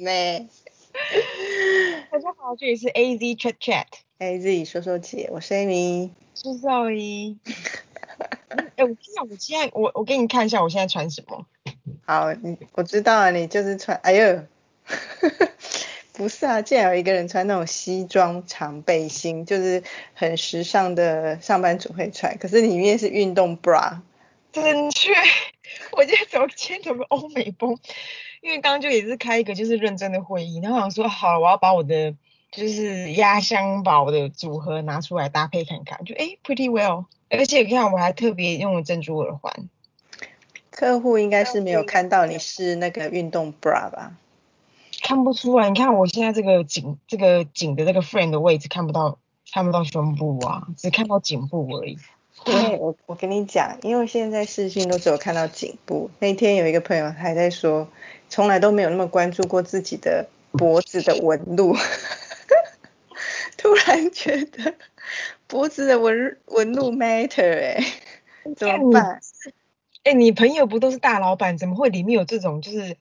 妹。大家好，这里是 A Z Chat Chat。A Z 说说姐，我是 Amy。是赵一。哎、我跟你讲，我现在我我给你看一下我现在穿什么。好，你我知道了，你就是穿，哎呦，不是啊，竟然有一个人穿那种西装长背心，就是很时尚的上班族会穿，可是里面是运动 bra。正确，我今天走今天走个欧美风，因为刚刚就也是开一个就是认真的会议，然后我想说好，我要把我的就是压箱宝的组合拿出来搭配看看，就哎 pretty well，而且你看我还特别用了珍珠耳环，客户应该是没有看到你是那个运动 bra 吧？看不出来，你看我现在这个颈这个颈的这个 frame 的位置看不到看不到胸部啊，只看到颈部而已。因为我我跟你讲，因为现在视讯都只有看到颈部。那天有一个朋友还在说，从来都没有那么关注过自己的脖子的纹路，突然觉得脖子的纹纹路 matter 哎、怎么办？哎、你朋友不都是大老板，怎么会里面有这种就是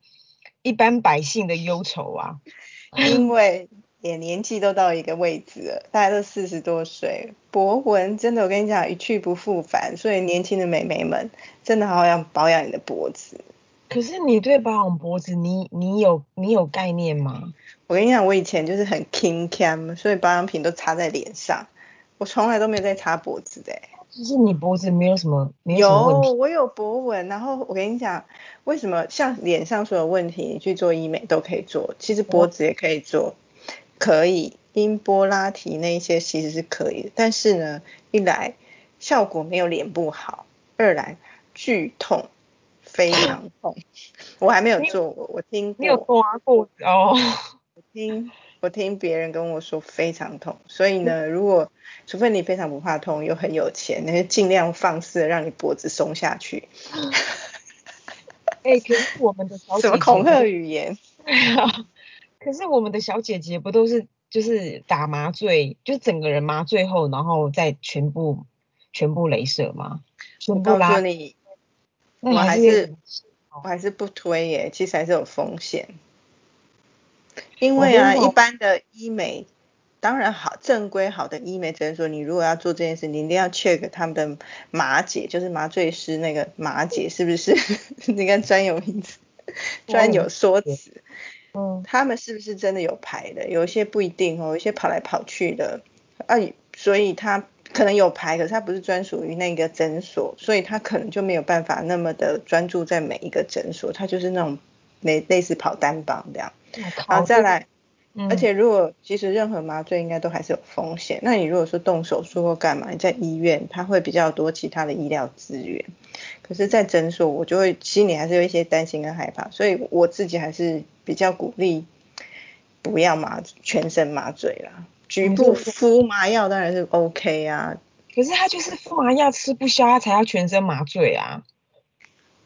一般百姓的忧愁啊？因为也年纪都到一个位置了，大家都四十多岁，脖纹真的我跟你讲一去不复返，所以年轻的美眉们真的好好要保养你的脖子。可是你对保养脖子，你你有你有概念吗？我跟你讲，我以前就是很 king cam，所以保养品都擦在脸上，我从来都没有在擦脖子的、欸。就是你脖子没有什么没有什么问有，题，我有脖纹，然后我跟你讲，为什么像脸上所有问题，你去做医美都可以做，其实脖子也可以做，可以音波拉提那一些其实是可以的，但是呢，一来效果没有脸部好，二来剧痛，非常痛。我还没有做过，我听你有过，刮过哦？我听我听别人跟我说非常痛，所以呢，如果除非你非常不怕痛又很有钱，那就尽量放肆地让你脖子松下去。哎、可是我们的什么恐吓语言？可是我们的小姐姐不都是就是打麻醉，就是整个人麻醉后，然后再全部全部镭射吗？我告全部拉诉，你，我还是我还是不推耶，其实还是有风险。因为啊，一般的医美，当然好正规好的医美诊所，你如果要做这件事，你一定要 check 他们的麻姐，就是麻醉师那个麻姐是不是？你看专有名词，专有说辞。嗯，他们是不是真的有牌的？有一些不一定哦，有一些跑来跑去的啊，所以他可能有牌，可是他不是专属于那个诊所，所以他可能就没有办法那么的专注在每一个诊所，他就是那种类类似跑单帮这样。然后，再来，嗯而且如果其实任何麻醉应该都还是有风险，那你如果说动手术或干嘛，你在医院它会比较多其他的医疗资源，可是，在诊所我就会心里还是有一些担心跟害怕，所以我自己还是比较鼓励不要麻全身麻醉啦，局部敷麻药当然是 OK 啊，可是他就是敷麻药吃不消，他才要全身麻醉啊。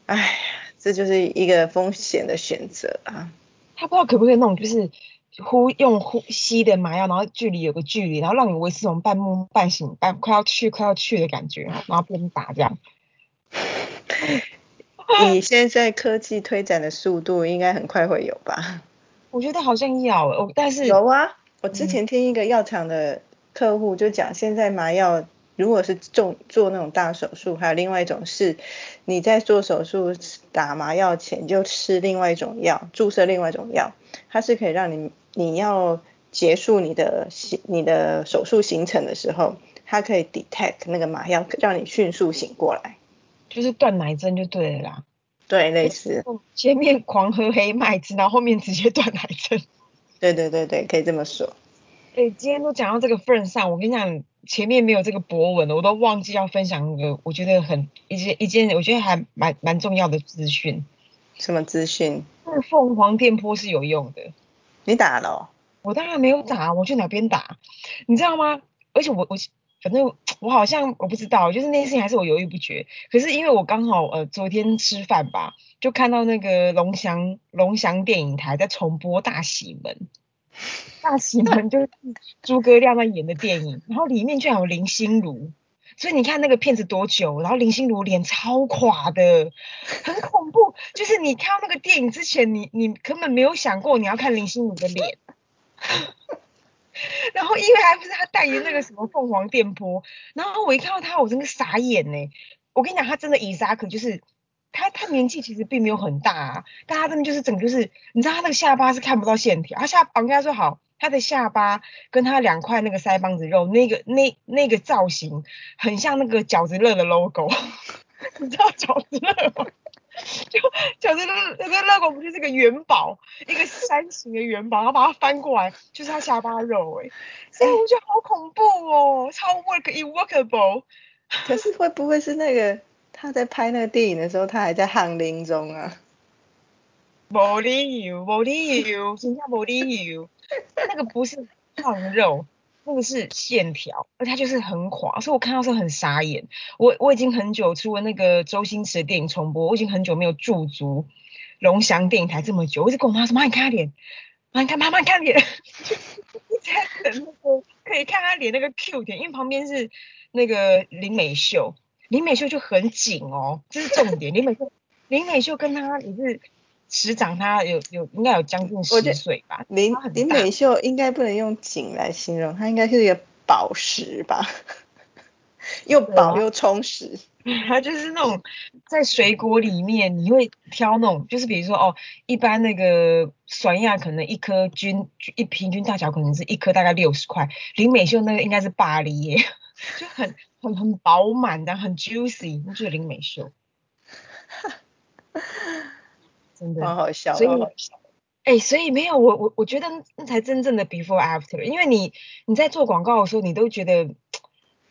唉，这就是一个风险的选择啊。他不知道可不可以那种就是呼用呼吸的麻药，然后距离有个距离，然后让你维持这种半梦半醒半快要去快要去的感觉，然后边打这样。你现在科技推展的速度，应该很快会有吧？我觉得好像要哦，但是有啊，我之前听一个药厂的客户就讲，现在麻药如果是重做那种大手术，还有另外一种是你在做手术打麻药前就吃另外一种药，注射另外一种药，它是可以让你你要结束你的行你的手术行程的时候，它可以 detect 那个麻药，让你迅速醒过来。就是断奶针就对了啦。对，类似，前面狂喝黑麦汁，然后后面直接断奶针。对对对对，可以这么说。哎、今天都讲到这个份上，我跟你讲，前面没有这个博文的，我都忘记要分享一个我觉得很一件一件我觉得还蛮蛮重要的资讯。什么资讯？那个凤凰电波是有用的。你打了、哦？我当然没有打，我去哪边打？你知道吗？而且我我反正我好像我不知道，就是那件事情还是我犹豫不决。可是因为我刚好呃昨天吃饭吧，就看到那个龙翔龙翔电影台在重播《大喜门》，《大喜门》就是诸葛亮在演的电影，然后里面居然有林心如，所以你看那个片子多久，然后林心如脸超垮的，很恐怖。就是你看到那个电影之前，你你根本没有想过你要看林心如的脸。然后因为还不是他代言那个什么凤凰电波，然后我一看到他，我真的傻眼呢。我跟你讲，他真的伊萨克就是他，他年纪其实并没有很大，啊，但他真的就是整个就是，你知道他那个下巴是看不到线条，他下我跟他说好。他的下巴跟他两块那个腮帮子肉，那个那那个造型很像那个饺子乐的 logo，你知道饺子乐吗？就饺子乐那个 logo 不就是个元宝，一个山形的元宝，然后把它翻过来就是他下巴肉哎，所以我觉得好恐怖哦，超 work inworkable。可是会不会是那个他在拍那个电影的时候，他还在翰林中啊？无理由，无理由，真正无理由。那个不是胖肉，那个是线条，而它就是很垮，所以我看到是很傻眼。我我已经很久出了那个周星驰的电影重播，我已经很久没有驻足龙翔电影台这么久。我一直跟我妈说：“妈，你看他脸，妈你看妈妈你看脸。”一直在等那个可以看他脸那个 Q 点，因为旁边是那个林美秀，林美秀就很紧哦，这是重点。林美秀，林美秀跟他也是。师长他有有应该有将近十岁吧，林林美秀应该不能用紧来形容，她应该是一个宝石吧，又饱又充实。她就是那种在水果里面你会挑那种，就是比如说哦，一般那个酸亚可能一颗均一平均大小可能是一颗大概六十块，林美秀那个应该是巴黎耶，就很很很饱满的，很 juicy，就是林美秀。真的，好好笑，所以，哎，所以没有我我我觉得那才真正的 before after，因为你你在做广告的时候，你都觉得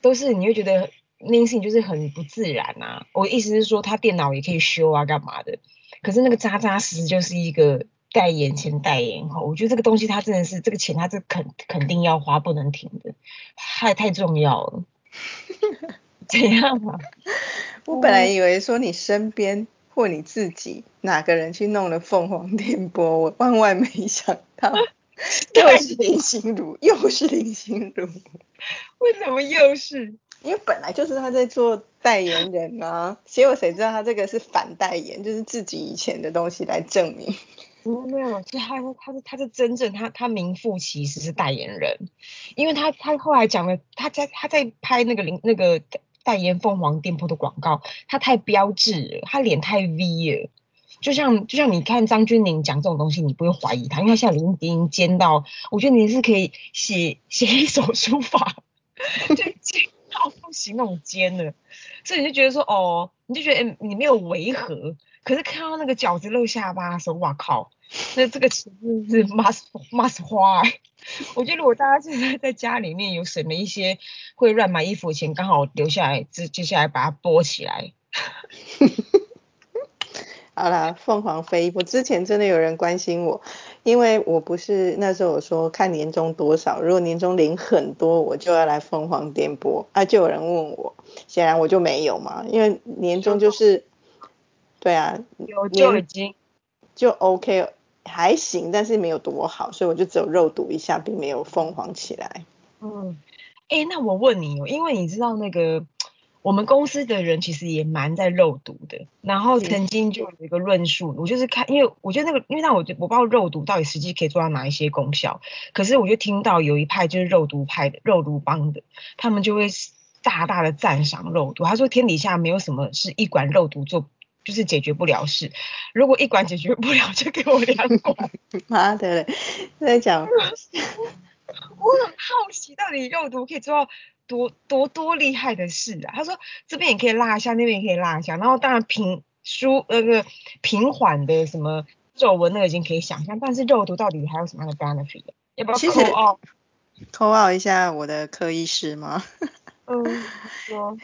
都是你会觉得那件事情就是很不自然啊。我意思是说，他电脑也可以修啊，干嘛的？可是那个扎扎实实就是一个代言前代言后，我觉得这个东西它真的是这个钱，它是肯肯定要花，不能停的，太太重要了。怎样啊？我本来以为说你身边。或你自己哪个人去弄了凤凰电波？我万万没想到，又是林心如，又是林心如。为什么又是？因为本来就是他在做代言人啊，结果谁知道他这个是反代言，就是自己以前的东西来证明。没有，其实他他是他是真正他他名副其实是代言人，因为他他后来讲了，他在他在拍那个林那个。代言凤凰店铺的广告，他太标志了，他脸太 V 了，就像就像你看张钧甯讲这种东西，你不会怀疑他，因为他现在已经尖到，我觉得你是可以写写一首书法，就尖到不行那种尖的，所以你就觉得说哦，你就觉得你没有违和，可是看到那个饺子露下巴的时候，哇靠！那这个其实是 must must 花，我觉得如果大家现在在家里面有省了一些会乱买衣服的钱，刚好留下来，接接下来把它拨起来。好啦，凤凰飞，我之前真的有人关心我，因为我不是那时候我说看年终多少，如果年终领很多，我就要来凤凰电波，啊，就有人问我，显然我就没有嘛，因为年终就是，对啊，有就已经就 OK。还行，但是没有多好，所以我就只有肉毒一下，并没有疯狂起来。嗯，哎，那我问你哦，因为你知道那个我们公司的人其实也蛮在肉毒的，然后曾经就有一个论述，我就是看，因为我觉得那个，因为那我我不知道肉毒到底实际可以做到哪一些功效，可是我就听到有一派就是肉毒派的肉毒帮的，他们就会大大的赞赏肉毒，他说天底下没有什么是一管肉毒做。就是解决不了事，如果一管解决不了，就给我两管。妈的，在讲。我很好奇，到底肉毒可以做到多多多厉害的事啊？他说这边也可以拉一下，那边也可以拉一下，然后当然平舒那个平缓的什么皱纹，那个已经可以想象，但是肉毒到底还有什么样的 benefit？要不要扣奥？扣奥一下我的科医师吗？嗯，说。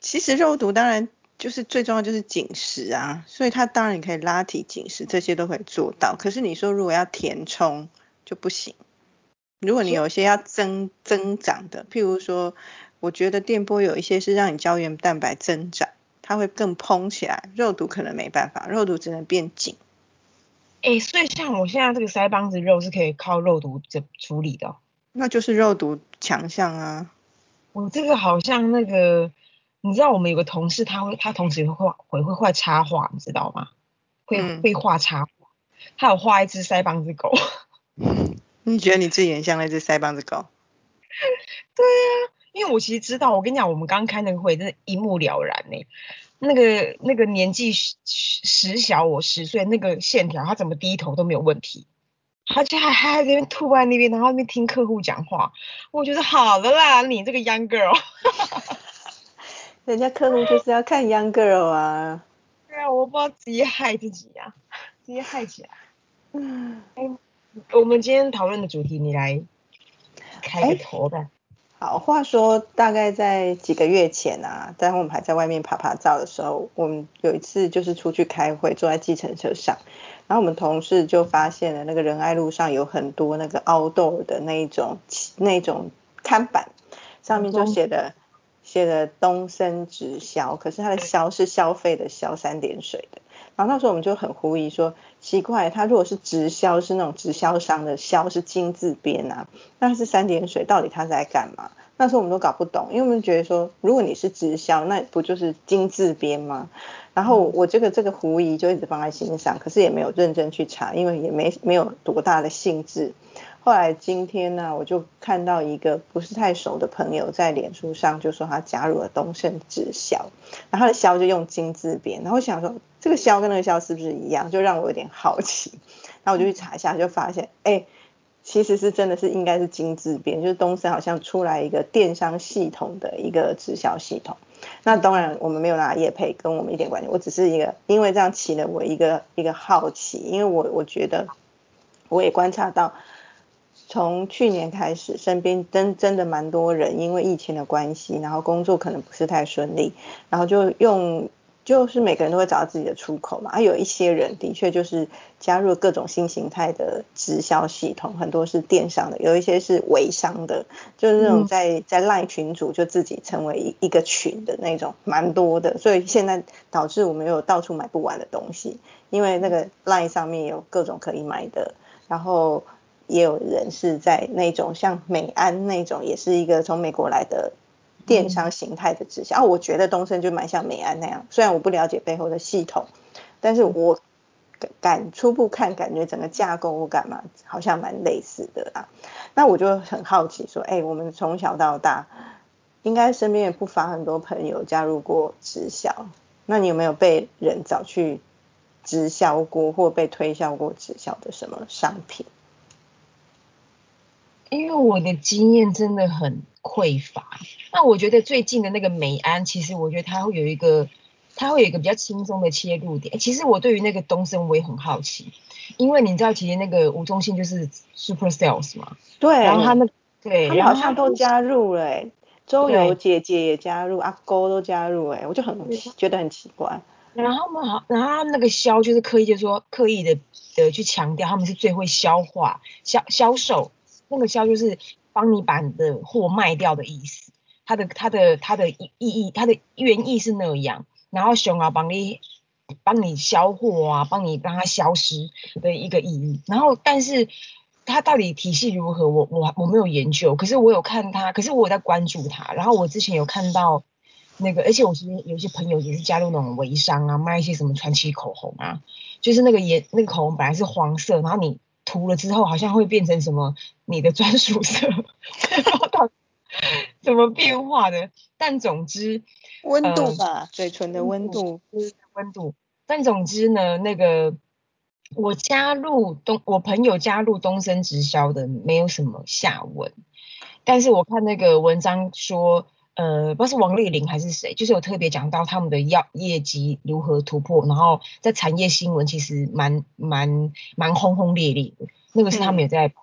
其实肉毒当然。就是最重要就是紧实啊，所以它当然可以拉提紧实，这些都可以做到。可是你说如果要填充就不行。如果你有些要增增长的，譬如说，我觉得电波有一些是让你胶原蛋白增长，它会更嘭起来。肉毒可能没办法，肉毒只能变紧。哎，所以像我现在这个腮帮子肉是可以靠肉毒这处理的。那就是肉毒强项啊。我这个好像那个，你知道我们有个同事，他会他同时会画会会画插画，你知道吗？会、嗯会画插画，他有画一只腮帮子狗。你觉得你自己很像那只腮帮子狗？对啊，因为我其实知道，我跟你讲，我们刚开那个会，真的一目了然呢、那个那个年纪十十小我十岁，那个线条他怎么低头都没有问题，他就还还在那边吐在那边，然后那边听客户讲话，我觉得好了啦，你这个 young girl。人家客户就是要看 young girl 啊。对啊，我不知道直接害自己啊，直接害起来。嗯，我们今天讨论的主题，你来开个头吧。好，话说大概在几个月前啊，在我们还在外面爬爬照的时候，我们有一次就是出去开会，坐在计程车上，然后我们同事就发现了那个仁爱路上有很多那个 outdoor 的那一种那种看板，上面就写的写的东升直销，可是它的销是消费的消三点水的。然后那时候我们就很狐疑说，奇怪，它如果是直销，是那种直销商的销是金字边啊，那是三点水，到底它是在干嘛？那时候我们都搞不懂，因为我们觉得说，如果你是直销，那不就是金字边吗？然后我这个这个狐疑就一直放在心上，可是也没有认真去查，因为也没没有多大的兴致。后来今天呢，我就看到一个不是太熟的朋友在脸书上就说他加入了东盛直销，然后他的销就用金字边，然后我想说这个销跟那个销是不是一样，就让我有点好奇，然后我就去查一下，就发现哎。其实是真的是应该是金字边，就是东森好像出来一个电商系统的一个直销系统。那当然我们没有拿业配，跟我们一点关系。我只是一个因为这样起了我一个一个好奇，因为我我觉得我也观察到，从去年开始，身边真真的蛮多人因为疫情的关系，然后工作可能不是太顺利，然后就用。就是每个人都会找到自己的出口嘛，啊，有一些人的确就是加入各种新形态的直销系统，很多是电商的，有一些是微商的，就是那种在在赖群组就自己成为一一个群的那种，蛮多的，所以现在导致我们有到处买不完的东西，因为那个赖上面有各种可以买的，然后也有人是在那种像美安那种，也是一个从美国来的。电商形态的直销，啊，我觉得东升就蛮像美安那样，虽然我不了解背后的系统，但是我感初步看，感觉整个架构我感嘛，好像蛮类似的啊。那我就很好奇说，哎、欸，我们从小到大，应该身边也不乏很多朋友加入过直销，那你有没有被人找去直销过，或被推销过直销的什么商品？因为我的经验真的很匮乏，那我觉得最近的那个美安，其实我觉得它会有一个，它会有一个比较轻松的切入点。其实我对于那个东升我也很好奇，因为你知道，其实那个吴宗宪就是 Super Sales 嘛，对，然后他那对，他们好像都加入了、欸，周游姐姐也加入，阿勾都加入、欸，哎，我就很觉得很奇怪。然后嘛，好，然后他那个销就是刻意就说刻意的的去强调他们是最会消化销销售。那个销就是帮你把你的货卖掉的意思，它的它的它的意义，它的原意是那样，然后熊啊帮你帮你销货啊，帮你让它消失的一个意义。然后，但是它到底体系如何，我我我没有研究，可是我有看它，可是我有在关注它。然后我之前有看到那个，而且我身边有一些朋友也是加入那种微商啊，卖一些什么传奇口红啊，就是那个颜那个口红本来是黄色，然后你。涂了之后好像会变成什么你的专属色，怎么变化的？但总之温度吧，呃、嘴唇的温度，温度。但总之呢，那个我加入东，我朋友加入东升直销的没有什么下文，但是我看那个文章说。呃，不知道是王丽玲还是谁，就是有特别讲到他们的业业绩如何突破，然后在产业新闻其实蛮蛮蛮轰轰烈烈的，那个是他们也在。嗯、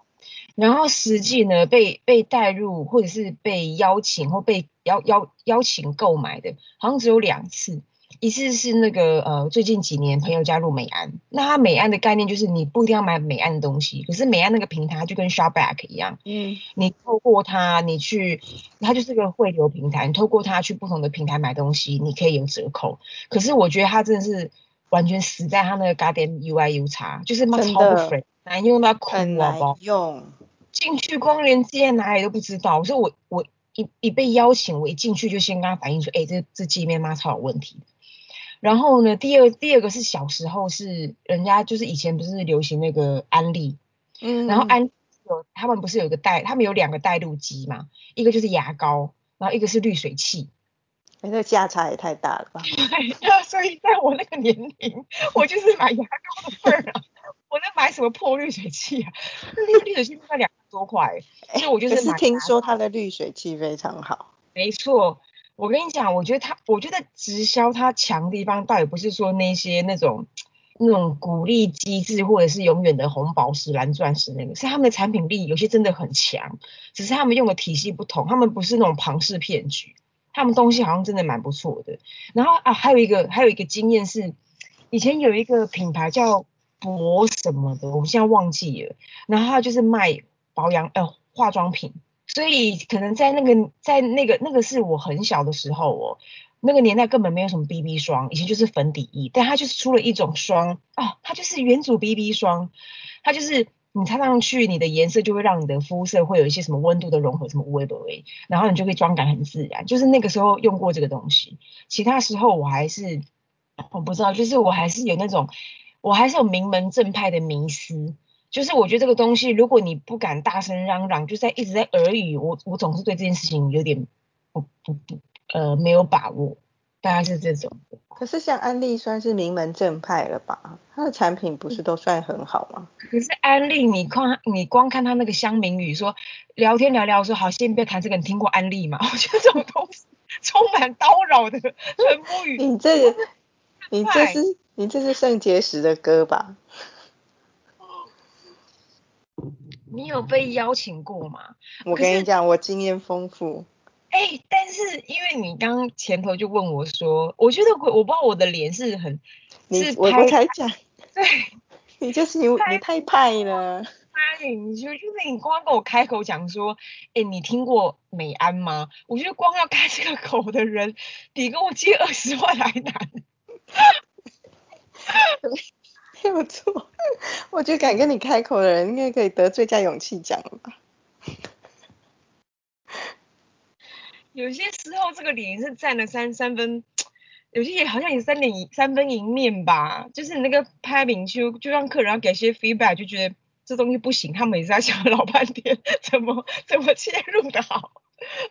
然后实际呢，被被带入或者是被邀请或被邀邀邀请购买的，好像只有两次。一次是那个呃，最近几年朋友加入美安，那他美安的概念就是你不一定要买美安的东西，可是美安那个平台就跟 Shopback 一样，嗯，你透过它，你去，它就是个汇流平台，你透过它去不同的平台买东西，你可以有折扣。可是我觉得它真的是完全死在它那个 Garden UI U 叉，就是妈超不 free，难用到哭啊，用进去光连接哪里都不知道，所以我我一一被邀请，我一进去就先跟他反映说，哎，这这界面妈超有问题。然后呢，第二第二个是小时候是人家就是以前不是流行那个安利，嗯，然后安有他们不是有一个带，他们有两个带路机嘛，一个就是牙膏，然后一个是滤水器。哎，那价差也太大了吧？对，那所以在我那个年龄，我就是买牙膏的份儿啊，我能买什么破滤水器啊？那个滤水器卖两百多块，所以我就是买。可是听说它的滤水器非常好。没错，我跟你讲，我觉得他，我觉得直销它强的地方，倒也不是说那些那种那种鼓励机制，或者是永远的红宝石、蓝钻石那个，是他们的产品力有些真的很强，只是他们用的体系不同，他们不是那种庞氏骗局。他们东西好像真的蛮不错的，然后啊，还有一个还有一个经验是，以前有一个品牌叫博什么的，我现在忘记了，然后他就是卖保养呃化妆品，所以可能在那个在那个那个是我很小的时候哦，那个年代根本没有什么 BB 霜，以前就是粉底液，但它就是出了一种霜啊，它就是原主 BB 霜，它就是。你擦上去，你的颜色就会让你的肤色会有一些什么温度的融合，什么微波微，然后你就会妆感很自然。就是那个时候用过这个东西，其他时候我还是我不知道，就是我还是有那种，我还是有名门正派的迷思。就是我觉得这个东西，如果你不敢大声嚷嚷，就在一直在耳语，我我总是对这件事情有点不不不呃没有把握。大概是这种，可是像安利算是名门正派了吧？它的产品不是都算很好吗？可是安利，你光你光看他那个香名语，说聊天聊聊说好，先不要谈这个，你听过安利吗？我觉得这种东西充满叨扰的传播语。你这，你这是你这是肾结石的歌吧？你有被邀请过吗？我跟你讲，我经验丰富。哎，但是因为你刚前头就问我说，我觉得我我不知道我的脸是很，你我不才讲，对，你就是你你太派了，派，你就就是你光跟我开口讲说，哎，你听过美安吗？我觉得光要开这个口的人，比跟我借二十万还难，没有错，我觉得敢跟你开口的人，应该可以得最佳勇气奖了吧。有些时候这个脸是占了三三分，有些也好像也三点三分赢面吧。就是你那个拍饼就就让客人要给些 feedback，就觉得这东西不行，他们也是在想老半天怎么 怎么切入的好，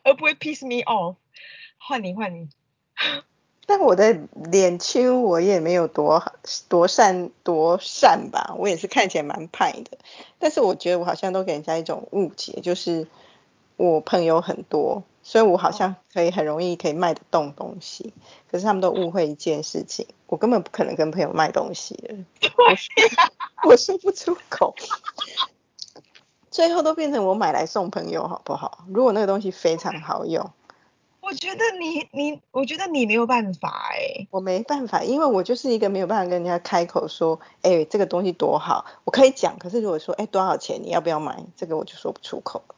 而不会 piss me off。换你换你，但我的脸其实我也没有多多善多善吧，我也是看起来蛮派的。但是我觉得我好像都给人家一种误解，就是我朋友很多。所以我好像可以很容易可以卖得动东西，可是他们都误会一件事情，我根本不可能跟朋友卖东西的，我说不出口，最后都变成我买来送朋友好不好？如果那个东西非常好用，我觉得你你，我觉得你没有办法哎，我没办法，因为我就是一个没有办法跟人家开口说，哎，这个东西多好，我可以讲，可是如果说，哎，多少钱，你要不要买？这个我就说不出口了。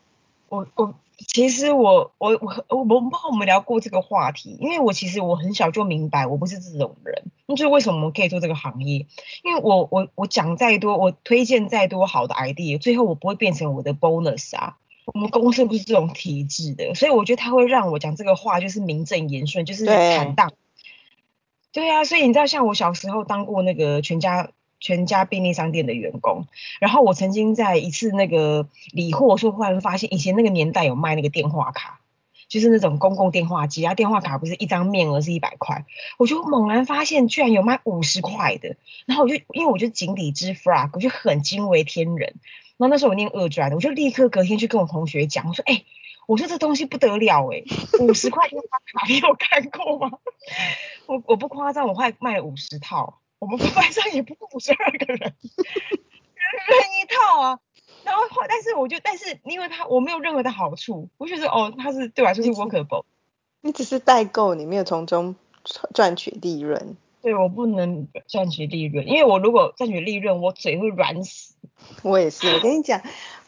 我我。其实我我我我我不知道我们聊过这个话题，因为我其实我很小就明白我不是这种人，那就是为什么我们可以做这个行业，因为我我我讲再多，我推荐再多好的 idea，最后我不会变成我的 bonus 啊。我们公司不是这种体制的，所以我觉得他会让我讲这个话就是名正言顺，就是坦荡。对啊，所以你知道像我小时候当过那个全家。全家便利商店的员工，然后我曾经在一次那个理货时候，忽然发现以前那个年代有卖那个电话卡，就是那种公共电话机啊，电话卡不是一张面额是一百块，我就猛然发现居然有卖五十块的，然后我就因为我就井底之 frog，我就很惊为天人。然后那时候我念二专的，我就立刻隔天去跟我同学讲，我说哎，我说这东西不得了哎，五十块电话卡你有看过吗？我我不夸张，我快卖了五十套。我们班上也不过五十二个人，人人一套啊。然后后，但是我就，但是因为他我没有任何的好处，我觉得哦，他是对我来说是 workable。你只是代购，你没有从中赚取利润。对我不能赚取利润，因为我如果赚取利润，我嘴会软死。我也是，我跟你讲，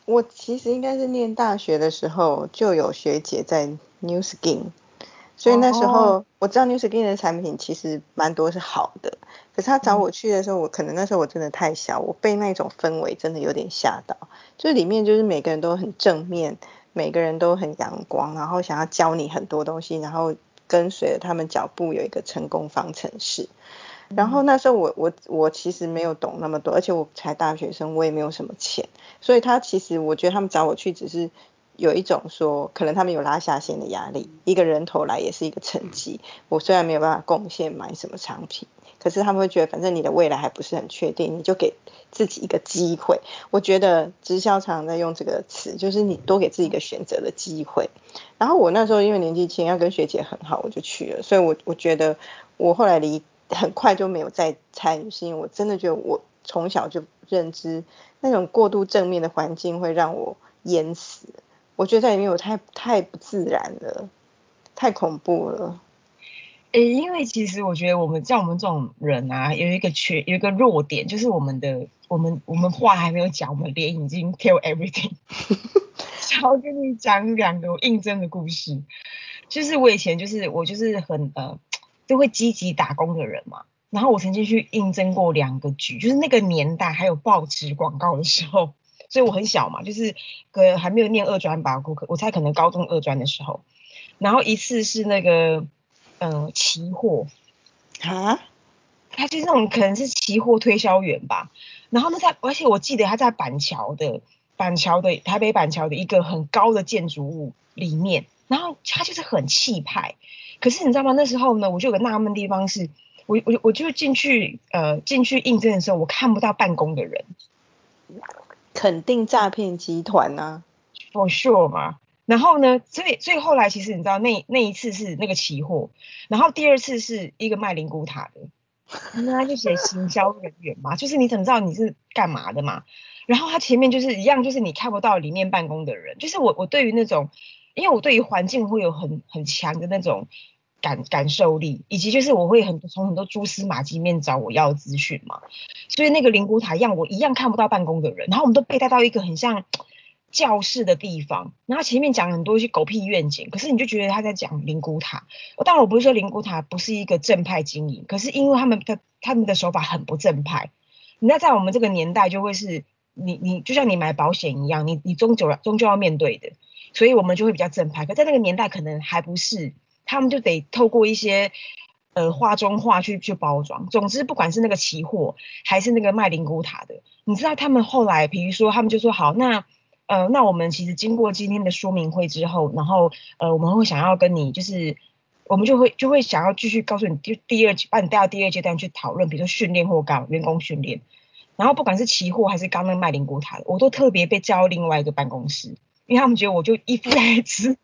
我其实应该是念大学的时候就有学姐在 New Skin。所以那时候我知道 New Skin 的产品其实蛮多是好的，可是他找我去的时候，我可能那时候我真的太小，我被那种氛围真的有点吓到。就是里面就是每个人都很正面，每个人都很阳光，然后想要教你很多东西，然后跟随着他们脚步有一个成功方程式。然后那时候我我我其实没有懂那么多，而且我才大学生，我也没有什么钱，所以他其实我觉得他们找我去只是有一种说，可能他们有拉下线的压力，一个人头来也是一个成绩。我虽然没有办法贡献买什么产品，可是他们会觉得反正你的未来还不是很确定，你就给自己一个机会。我觉得直销常常在用这个词，就是你多给自己一个选择的机会。然后我那时候因为年纪轻，要跟学姐很好，我就去了。所以我我觉得我后来离。很快就没有再参与，是因为我真的觉得我从小就认知那种过度正面的环境会让我淹死。我觉得在里面我太太不自然了，太恐怖了。诶，因为其实我觉得我们像我们这种人啊，有一个缺，有一个弱点，就是我们的我们我们话还没有讲，我们脸已经 kill everything。想要跟你讲两个应征的故事，就是我以前就是我就是很呃。就会积极打工的人嘛，然后我曾经去应征过两个局，就是那个年代还有报纸广告的时候，所以我很小嘛，就是呃还没有念二专吧，我我猜可能高中二专的时候，然后一次是那个呃期货。啊，他就是那种可能是期货推销员吧，然后呢在而且我记得他在板桥的板桥的台北板桥的一个很高的建筑物里面，然后他就是很气派。可是你知道吗？那时候呢，我就有个纳闷地方是，我我我就进去呃进去应征的时候，我看不到办公的人，肯定诈骗集团啊，for sure 嘛。然后呢，所以所以后来其实你知道那那一次是那个期货，然后第二次是一个卖灵骨塔的，那他就写行销人员嘛，就是你怎么知道你是干嘛的嘛？然后他前面就是一样，就是你看不到里面办公的人，就是我我对于那种，因为我对于环境会有很很强的那种。感感受力，以及就是我会很从很多蛛丝马迹面找我要资讯嘛，所以那个灵骨塔一样，我一样看不到办公的人，然后我们都被带到一个很像教室的地方，然后前面讲很多一些狗屁愿景，可是你就觉得他在讲灵骨塔。当然我不是说灵骨塔不是一个正派经营，可是因为他们的他们的手法很不正派，那在我们这个年代就会是你你就像你买保险一样，你你终究终究要面对的，所以我们就会比较正派，可在那个年代可能还不是。他们就得透过一些呃画中画去去包装。总之，不管是那个期货还是那个卖灵骨塔的，你知道他们后来，比如说他们就说好，那呃那我们其实经过今天的说明会之后，然后呃我们会想要跟你就是我们就会就会想要继续告诉你第第二把你带到第二阶段去讨论，比如说训练或干员工训练。然后不管是期货还是刚那卖灵骨塔的，我都特别被叫到另外一个办公室，因为他们觉得我就一副来自。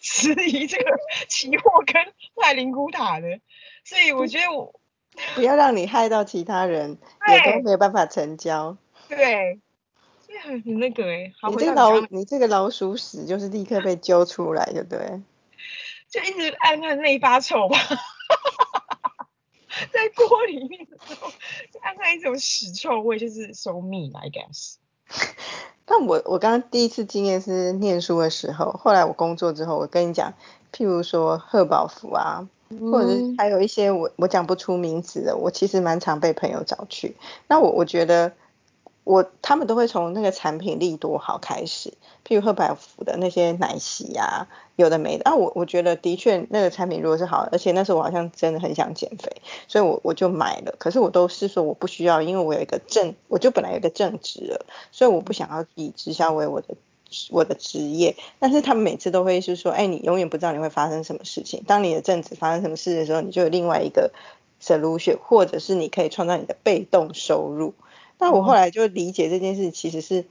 质疑这个 期货跟卖灵骨塔的，所以我觉得我不要让你害到其他人，也都没有办法成交。对，所以很那个哎，你这老你这个老鼠屎就是立刻被揪出来，对不对？就一直暗暗内发臭吧，在锅里面的时候，就暗暗一种屎臭味，就是 so me，I guess。但我我刚刚第一次经验是念书的时候，后来我工作之后，我跟你讲，譬如说贺宝福啊，或者是还有一些我我讲不出名字的，我其实蛮常被朋友找去。那我我觉得。我他们都会从那个产品力多好开始，譬如赫百福的那些奶昔呀，有的没的。啊，我我觉得的确那个产品如果是好，而且那时候我好像真的很想减肥，所以我我就买了。可是我都是说我不需要，因为我有一个正，我就本来有一个正职了，所以我不想要以直销为我的我的职业。但是他们每次都会是说，哎，你永远不知道你会发生什么事情。当你的正职发生什么事的时候，你就有另外一个 solution，或者是你可以创造你的被动收入。那我后来就理解这件事其实是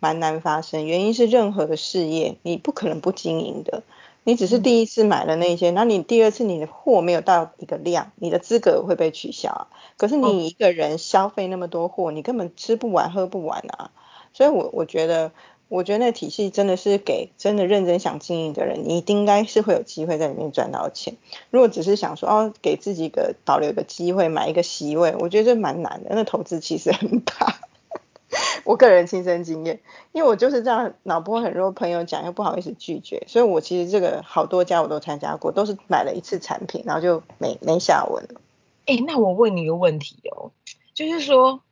蛮难发生，原因是任何的事业你不可能不经营的，你只是第一次买了那些，那你第二次你的货没有到一个量，你的资格会被取消啊。可是你一个人消费那么多货，你根本吃不完喝不完啊。所以我我觉得。我觉得那体系真的是给真的认真想经营的人，你应该是会有机会在里面赚到钱。如果只是想说哦，给自己一个保留一个机会买一个席位，我觉得这蛮难的。那投资其实很大。我个人亲身经验，因为我就是这样，脑波很弱，朋友讲又不好意思拒绝，所以我其实这个好多家我都参加过，都是买了一次产品，然后就没没下文了。哎，那我问你一个问题哦，就是说。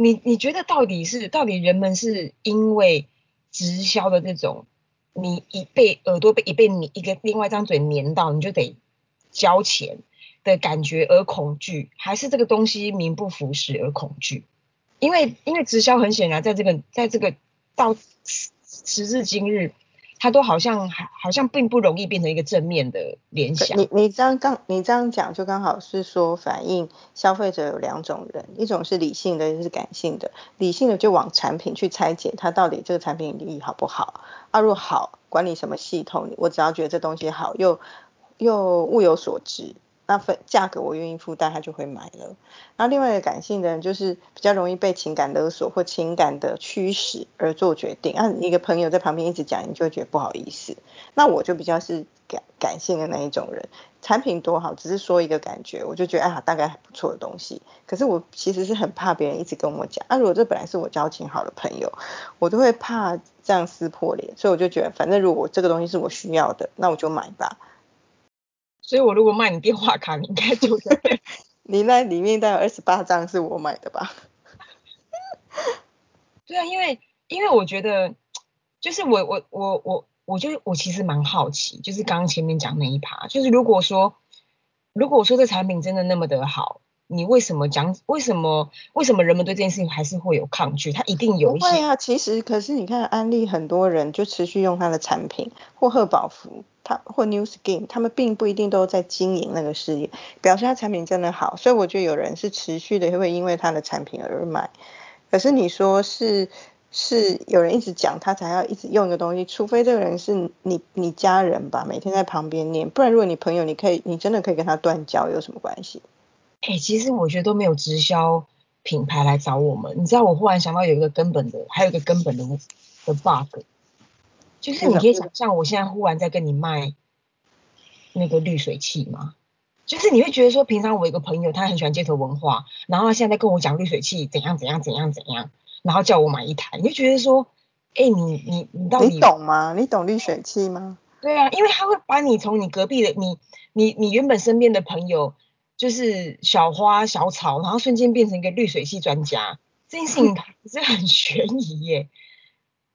你你觉得到底是到底人们是因为直销的这种你一被耳朵被一被你一个另外一张嘴粘到，你就得交钱的感觉而恐惧，还是这个东西名不符实而恐惧？因为因为直销很显然在这个在这个到时至今日。它都好像还好像并不容易变成一个正面的联想。你你这样刚你这样讲就刚好是说反映消费者有两种人，一种是理性的，一是感性的。理性的就往产品去拆解，它到底这个产品利益好不好？啊，如果好，管理什么系统，我只要觉得这东西好，又又物有所值。那分价格我愿意负担，他就会买了。然后另外一个感性的人就是比较容易被情感勒索或情感的驱使而做决定。啊，一个朋友在旁边一直讲，你就觉得不好意思。那我就比较是感感性的那一种人，产品多好，只是说一个感觉，我就觉得啊大概还不错的东西。可是我其实是很怕别人一直跟我讲。啊，如果这本来是我交情好的朋友，我都会怕这样撕破脸，所以我就觉得反正如果这个东西是我需要的，那我就买吧。所以我如果卖你电话卡，你应该就会。你那里面大概二十八张是我买的吧？对啊，因为因为我觉得，就是我我我我我就我其实蛮好奇，就是刚刚前面讲那一趴，就是如果说如果说这产品真的那么的好，你为什么讲为什么为什么人们对这件事情还是会有抗拒？他一定有一些。对啊，其实可是你看安利很多人就持续用他的产品或贺宝福。他或 New Skin，他们并不一定都在经营那个事业，表示他产品真的好，所以我觉得有人是持续的会因为他的产品而买。可是你说是是有人一直讲他才要一直用一个东西，除非这个人是你你家人吧，每天在旁边念，不然如果你朋友，你可以你真的可以跟他断交，有什么关系？哎，其实我觉得都没有直销品牌来找我们，你知道我忽然想到有一个根本的，还有一个根本的的 bug。就是你可以想象，我现在忽然在跟你卖那个滤水器吗？就是你会觉得说，平常我一个朋友他很喜欢街头文化，然后他现在跟我讲滤水器怎样怎样怎样怎样，然后叫我买一台，你就觉得说，哎，你你你到底你懂吗？你懂滤水器吗？对啊，因为他会把你从你隔壁的你你你原本身边的朋友，就是小花小草，然后瞬间变成一个滤水器专家，这件事情是很悬疑耶。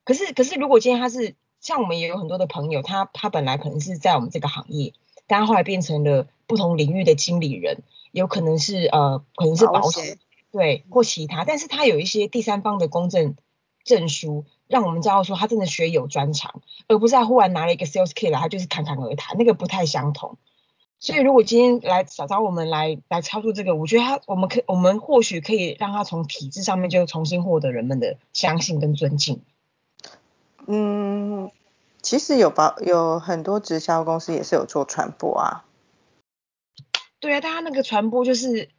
可是可是如果今天他是像我们也有很多的朋友，他他本来可能是在我们这个行业，但他后来变成了不同领域的经理人，有可能是呃可能是保险对或其他，但是他有一些第三方的公证证书，让我们知道说他真的学有专长，而不是他忽然拿了一个 sales kit 来，他就是侃侃而谈，那个不太相同。所以如果今天来找找我们来来操作这个，我觉得他我们可我们或许可以让他从体制上面就重新获得人们的相信跟尊敬。嗯，其实有保有很多直销公司也是有做传播啊。对啊，但他那个传播就是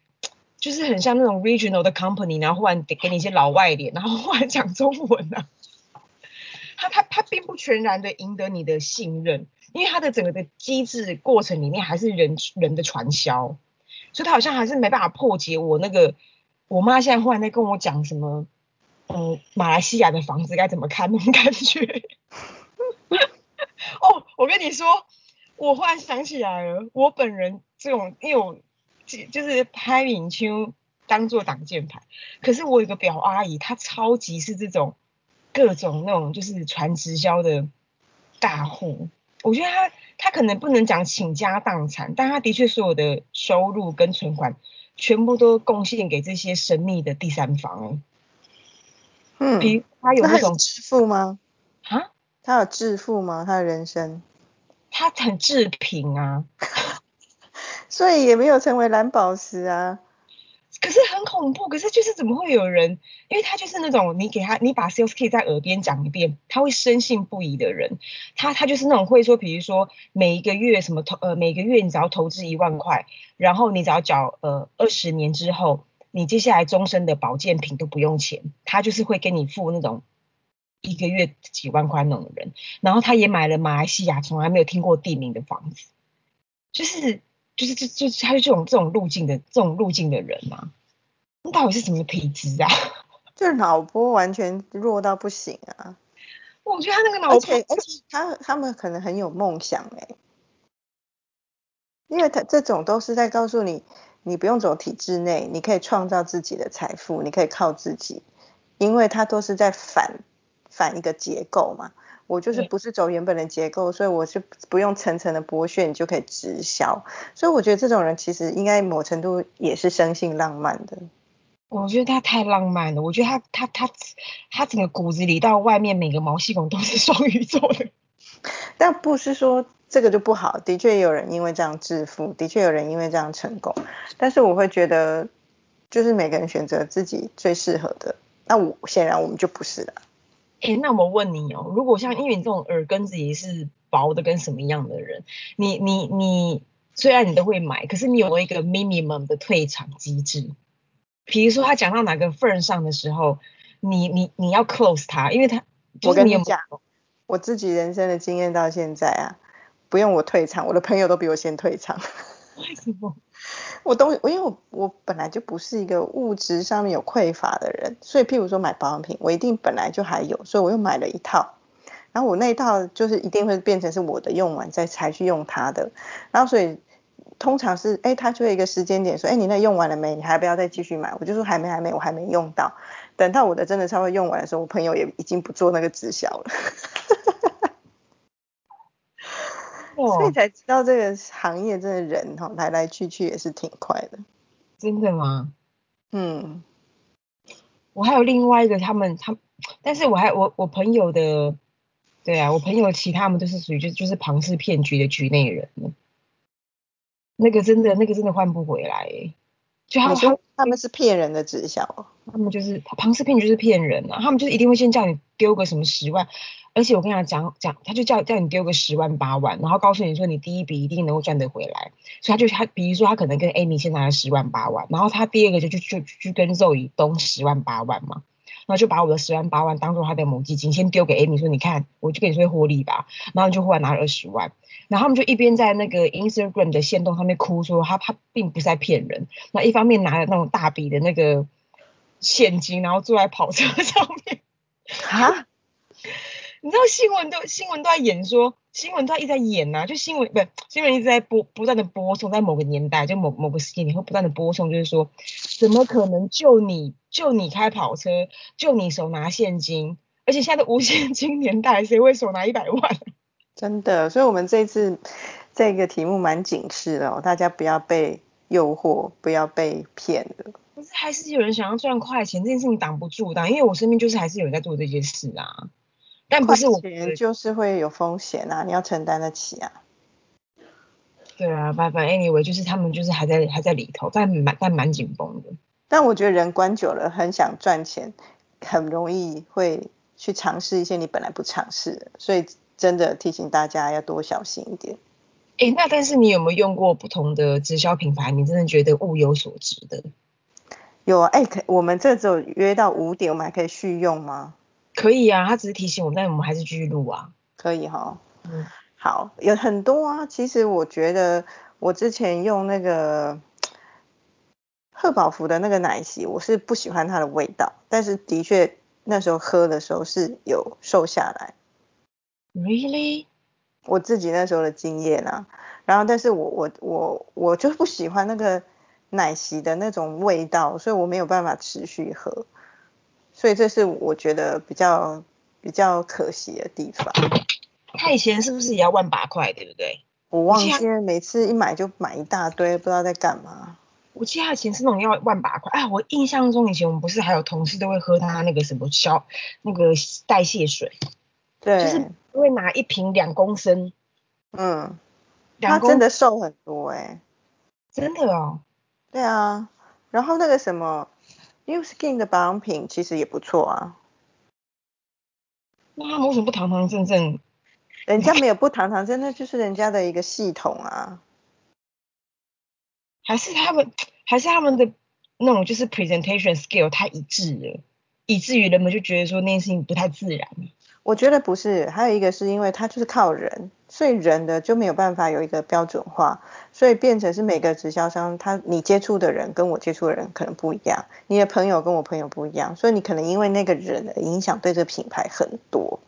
就是很像那种 regional 的 company，然后忽然给给你一些老外脸，然后忽然讲中文啊。他他他并不全然的赢得你的信任，因为他的整个的机制过程里面还是人人的传销，所以他好像还是没办法破解我那个我妈现在忽然在跟我讲什么。呃，马来西亚的房子该怎么看那种感觉？哦，我跟你说，我忽然想起来了，我本人这种，因为我就是拍影丘当做挡箭牌，可是我有个表阿姨，她超级是这种各种那种就是传直销的大户，我觉得他他可能不能讲倾家荡产，但他的确所有的收入跟存款全部都贡献给这些神秘的第三方。嗯，他有那种致富吗？啊？他有致富吗？他的人生？他很致贫啊，所以也没有成为蓝宝石啊。恐怖，可是就是怎么会有人？因为他就是那种你给他，你把 sales key 在耳边讲一遍，他会深信不疑的人。他他就是那种会说，比如说每一个月什么投呃每个月你只要投资一万块，然后你只要缴呃二十年之后。你接下来终身的保健品都不用钱，他就是会给你付那种一个月几万块那种人，然后他也买了马来西亚从来没有听过地名的房子，就是就是就就他就这种这种路径的这种路径的人嘛，那到底是什么体质啊？就是脑波完全弱到不行啊！我觉得他那个脑波，而且而且他他们可能很有梦想哎，因为他这种都是在告诉你。你不用走体制内，你可以创造自己的财富，你可以靠自己，因为他都是在反反一个结构嘛。我就是不是走原本的结构，所以我是不用层层的剥削，你就可以直销。所以我觉得这种人其实应该某程度也是生性浪漫的。我觉得他太浪漫了，我觉得他他他他整个骨子里到外面每个毛细孔都是 双鱼座的。但不是说这个就不好，的确有人因为这样致富，的确有人因为这样成功。但是我会觉得，就是每个人选择自己最适合的。那我显然我们就不是了。哎，那我问你哦，如果像因为你这种耳根子也是薄的跟什么样的人，你你你虽然你都会买，可是你有一个 minimum 的退场机制？比如说他讲到哪个份上的时候，你你你要 close 他，因为他我跟你讲，我自己人生的经验到现在啊，不用我退场，我的朋友都比我先退场。为什么？我东我因为我我本来就不是一个物质上面有匮乏的人，所以譬如说买保养品，我一定本来就还有，所以我又买了一套，然后我那一套就是一定会变成是我的用完再才去用它的，然后所以。通常是，哎，他就一个时间点说，哎，你那用完了没？你还不要再继续买？我就说还没，还没，我还没用到。等到我的真的差不多用完的时候，我朋友也已经不做那个直销了。所以才知道这个行业真的人哈来来去去也是挺快的。真的吗？嗯。我还有另外一个他们他，但是我还我我朋友的，对啊，我朋友其他们都是属于就就是庞氏骗局的局内人。那个真的，那个真的换不回来。就他说他们是骗人的直销，他们就是庞氏骗局就是骗人啊，他们就是一定会先叫你丢个什么十万，而且我跟他讲讲，他就叫叫你丢个十万八万，然后告诉你说你第一笔一定能够赚得回来，所以他就他比如说他可能跟 Amy 先拿了十万八万，然后他第二个就就就就跟 Zoe 东十万八万嘛。然后就把我的十万八万当做他的母基金，先丢给 Amy 说：“你看，我就跟你说获利吧。”然后就忽然拿了二十万，然后他们就一边在那个 Instagram 的线动上面哭说他他并不是在骗人，那一方面拿了那种大笔的那个现金，然后坐在跑车 上面。啊？你知道新闻都新闻都在演说，新闻都一直在演呐，就新闻不新闻一直在播不断的播送，在某个年代就某某个时间你会不断的播送，就是说怎么可能就你就你开跑车，就你手拿现金，而且现在的无现金年代，谁会手拿一百万？真的，所以我们这次这个题目蛮警示的，大家不要被诱惑，不要被骗了。可是还是有人想要赚快钱，这件事情挡不住的，因为我身边就是还是有人在做这件事啊。但不是我就是会有风险啊，你要承担得起啊。对啊，反反 anyway 就是他们就是还在还在里头，但蛮但蛮紧绷的。但我觉得人关久了，很想赚钱，很容易会去尝试一些你本来不尝试的，所以真的提醒大家要多小心一点。哎，那但是你有没有用过不同的直销品牌？你真的觉得物有所值的？有啊，哎，可我们这只有约到五点，我们还可以续用吗？可以啊，他只是提醒我们，但我们还是继续录啊。可以哈。嗯。好，有很多啊。其实我觉得我之前用那个贺宝福的那个奶昔，我是不喜欢它的味道，但是的确那时候喝的时候是有瘦下来。Really？我自己那时候的经验啊。然后，但是我我我我就不喜欢那个奶昔的那种味道，所以我没有办法持续喝。所以这是我觉得比较比较可惜的地方。他以前是不是也要万八块，对不对？我忘记了，每次一买就买一大堆，不知道在干嘛。我记得他以前是那种要万把块，哎，我印象中以前我们不是还有同事都会喝他那个什么消那个代谢水，对，就是会拿一瓶两公升，嗯，他真的瘦很多哎，真的哦，对啊，然后那个什么。New Skin 的保养品其实也不错啊。那他们为什么不堂堂正正？人家没有不堂堂正正，就是人家的一个系统啊。还是他们，还是他们的那种就是 presentation skill 太一致了，以至于人们就觉得说那件事情不太自然。我觉得不是，还有一个是因为他就是靠人，所以人的就没有办法有一个标准化，所以变成是每个直销商，他你接触的人跟我接触的人可能不一样，你的朋友跟我朋友不一样，所以你可能因为那个人的影响对这品牌很多，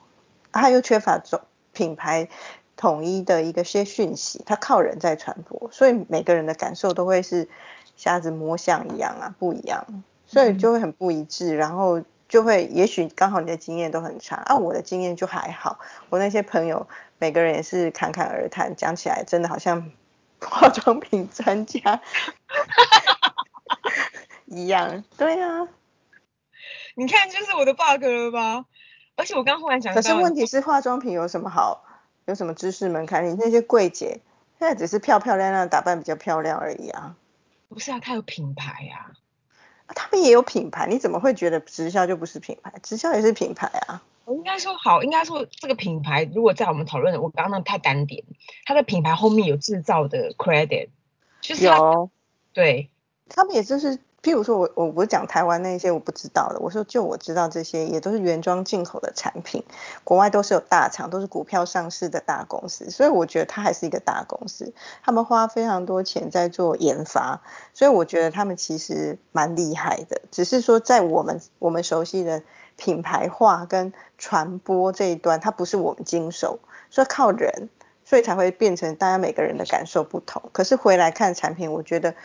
他又缺乏总品牌统一的一个些讯息，他靠人在传播，所以每个人的感受都会是瞎子摸象一样啊，不一样，所以就会很不一致，然后。就会，也许刚好你的经验都很差，啊，我的经验就还好。我那些朋友每个人也是侃侃而谈，讲起来真的好像 化妆品专家 一样。对啊，你看就是我的 bug 了吧？而且我刚忽然想，可是问题是化妆品有什么好？有什么知识门槛？你那些柜姐现在只是漂漂亮亮打扮比较漂亮而已啊。不是啊，它有品牌呀。他们也有品牌，你怎么会觉得直销就不是品牌？直销也是品牌啊。我应该说好，应该说这个品牌，如果在我们讨论，我刚刚太单点，它的品牌后面有制造的 credit，就是有，对，他们也就是。譬如说，我我不是讲台湾那些我不知道的，我说就我知道这些也都是原装进口的产品，国外都是有大厂，都是股票上市的大公司，所以我觉得它还是一个大公司，他们花非常多钱在做研发，所以我觉得他们其实蛮厉害的，只是说在我们我们熟悉的品牌化跟传播这一端，它不是我们经手，所以靠人，所以才会变成大家每个人的感受不同。可是回来看产品，我觉得。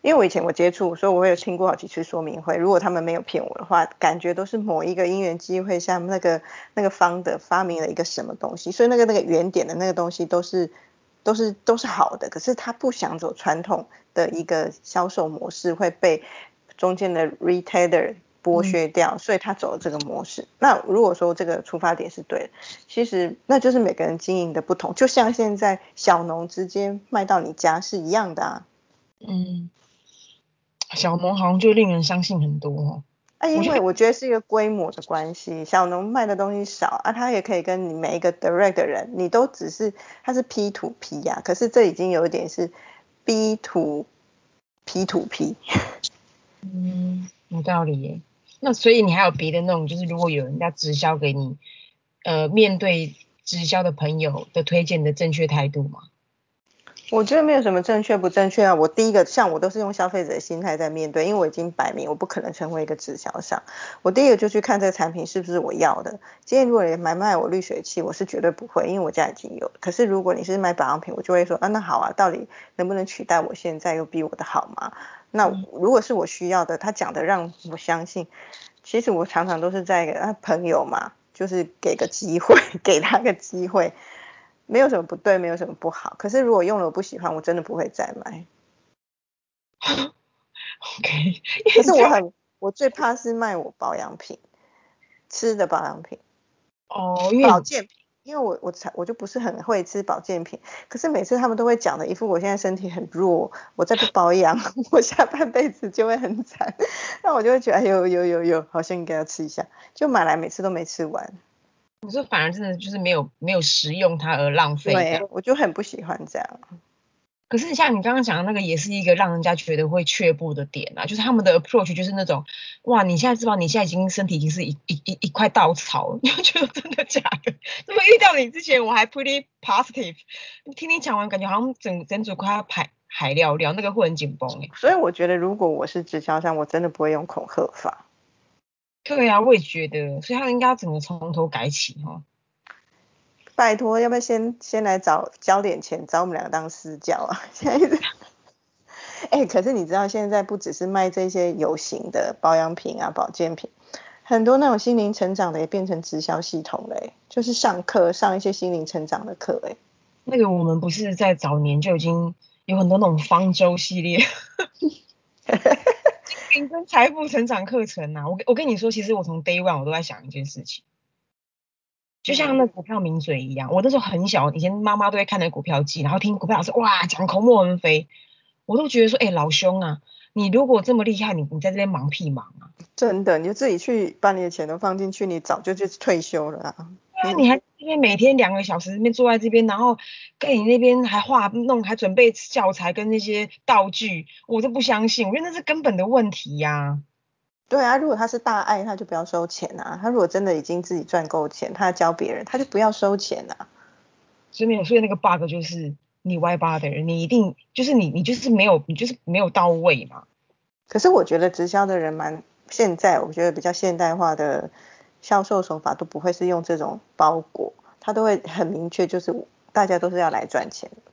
因为我以前我接触，所以我有听过好几次说明会。如果他们没有骗我的话，感觉都是某一个因缘机会下，那个那个方的发明了一个什么东西，所以那个那个原点的那个东西都是都是都是好的。可是他不想走传统的一个销售模式，会被中间的 retailer 剥削掉，所以他走了这个模式。那如果说这个出发点是对的，其实那就是每个人经营的不同，就像现在小农直接卖到你家是一样的啊。嗯。小农好像就令人相信很多哦。啊，因为我觉得是一个规模的关系，小农卖的东西少啊，他也可以跟你每一个 direct 的人，你都只是他是 P to P 呀，可是这已经有一点是 B to P to P。嗯，有道理耶。那所以你还有别的那种，就是如果有人家直销给你，呃，面对直销的朋友的推荐的正确态度吗？我觉得没有什么正确不正确啊。我第一个像我都是用消费者的心态在面对，因为我已经摆明我不可能成为一个直销商。我第一个就去看这个产品是不是我要的。今天如果你买卖我滤水器，我是绝对不会，因为我家已经有。可是如果你是买保养品，我就会说啊，那好啊，到底能不能取代我现在又比我的好吗？那如果是我需要的，他讲的让我相信，其实我常常都是在啊朋友嘛，就是给个机会，给他个机会。没有什么不对，没有什么不好。可是如果用了我不喜欢，我真的不会再买。OK。可是我很，我最怕是卖我保养品，吃的保养品。哦，保健品，因为我我才我就不是很会吃保健品。可是每次他们都会讲的一副我现在身体很弱，我再不保养，我下半辈子就会很惨。那我就会觉得有有有有，好像应该要吃一下，就买来每次都没吃完。你说反而真的就是没有没有食用它而浪费对，我就很不喜欢这样。可是像你刚刚讲的那个，也是一个让人家觉得会却步的点啊，就是他们的 approach 就是那种，哇，你现在知道你现在已经身体已经是一一一一块稻草，你就觉得真的假的？那么遇到你之前我还 pretty positive，听你讲完感觉好像整整组快要排海料料，那个会很紧绷哎。所以我觉得如果我是直销商，我真的不会用恐吓法。对啊，我也觉得，所以他应该要整个从头改起哈。拜托，要不要先先来找交点钱，找我们两个当私教啊？现在，哎，可是你知道现在不只是卖这些有形的保养品啊、保健品，很多那种心灵成长的也变成直销系统嘞，就是上课上一些心灵成长的课哎。那个我们不是在早年就已经有很多那种方舟系列。跟财富成长课程呐，我我跟你说，其实我从 day one 我都在想一件事情，就像那股票名嘴一样，我那时候很小，以前妈妈都会看那股票记，然后听股票老师哇讲口沫横飞，我都觉得说，哎，老兄啊，你如果这么厉害，你你在这边忙屁忙啊？真的，你就自己去把你的钱都放进去，你早就去退休了啊。对啊，你还这边每天两个小时那边坐在这边，然后跟你那边还画弄，还准备教材跟那些道具，我都不相信，我觉得那是根本的问题呀。对啊，如果他是大爱，他就不要收钱啊。他如果真的已经自己赚够钱，他要教别人，他就不要收钱啊。所以没有，所以那个 bug 就是你歪八的人，你一定就是你，你就是没有，你就是没有到位嘛。可是我觉得直销的人蛮现在，我觉得比较现代化的。销售手法都不会是用这种包裹，他都会很明确，就是大家都是要来赚钱的，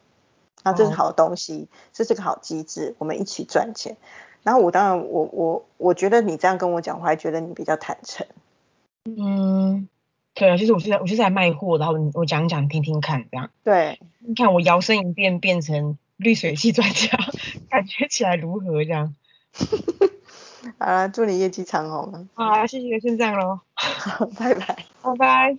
那这是好东西，这是个好机制，我们一起赚钱。然后我当然我我我觉得你这样跟我讲，我还觉得你比较坦诚。嗯，对啊，就是我是在我就是来卖货，然后我讲讲听听看这样。对，你看我摇身一变变成滤水器专家，感觉起来如何这样？好了，祝你业绩长虹。好，谢谢，先这样喽。好 拜拜。拜拜。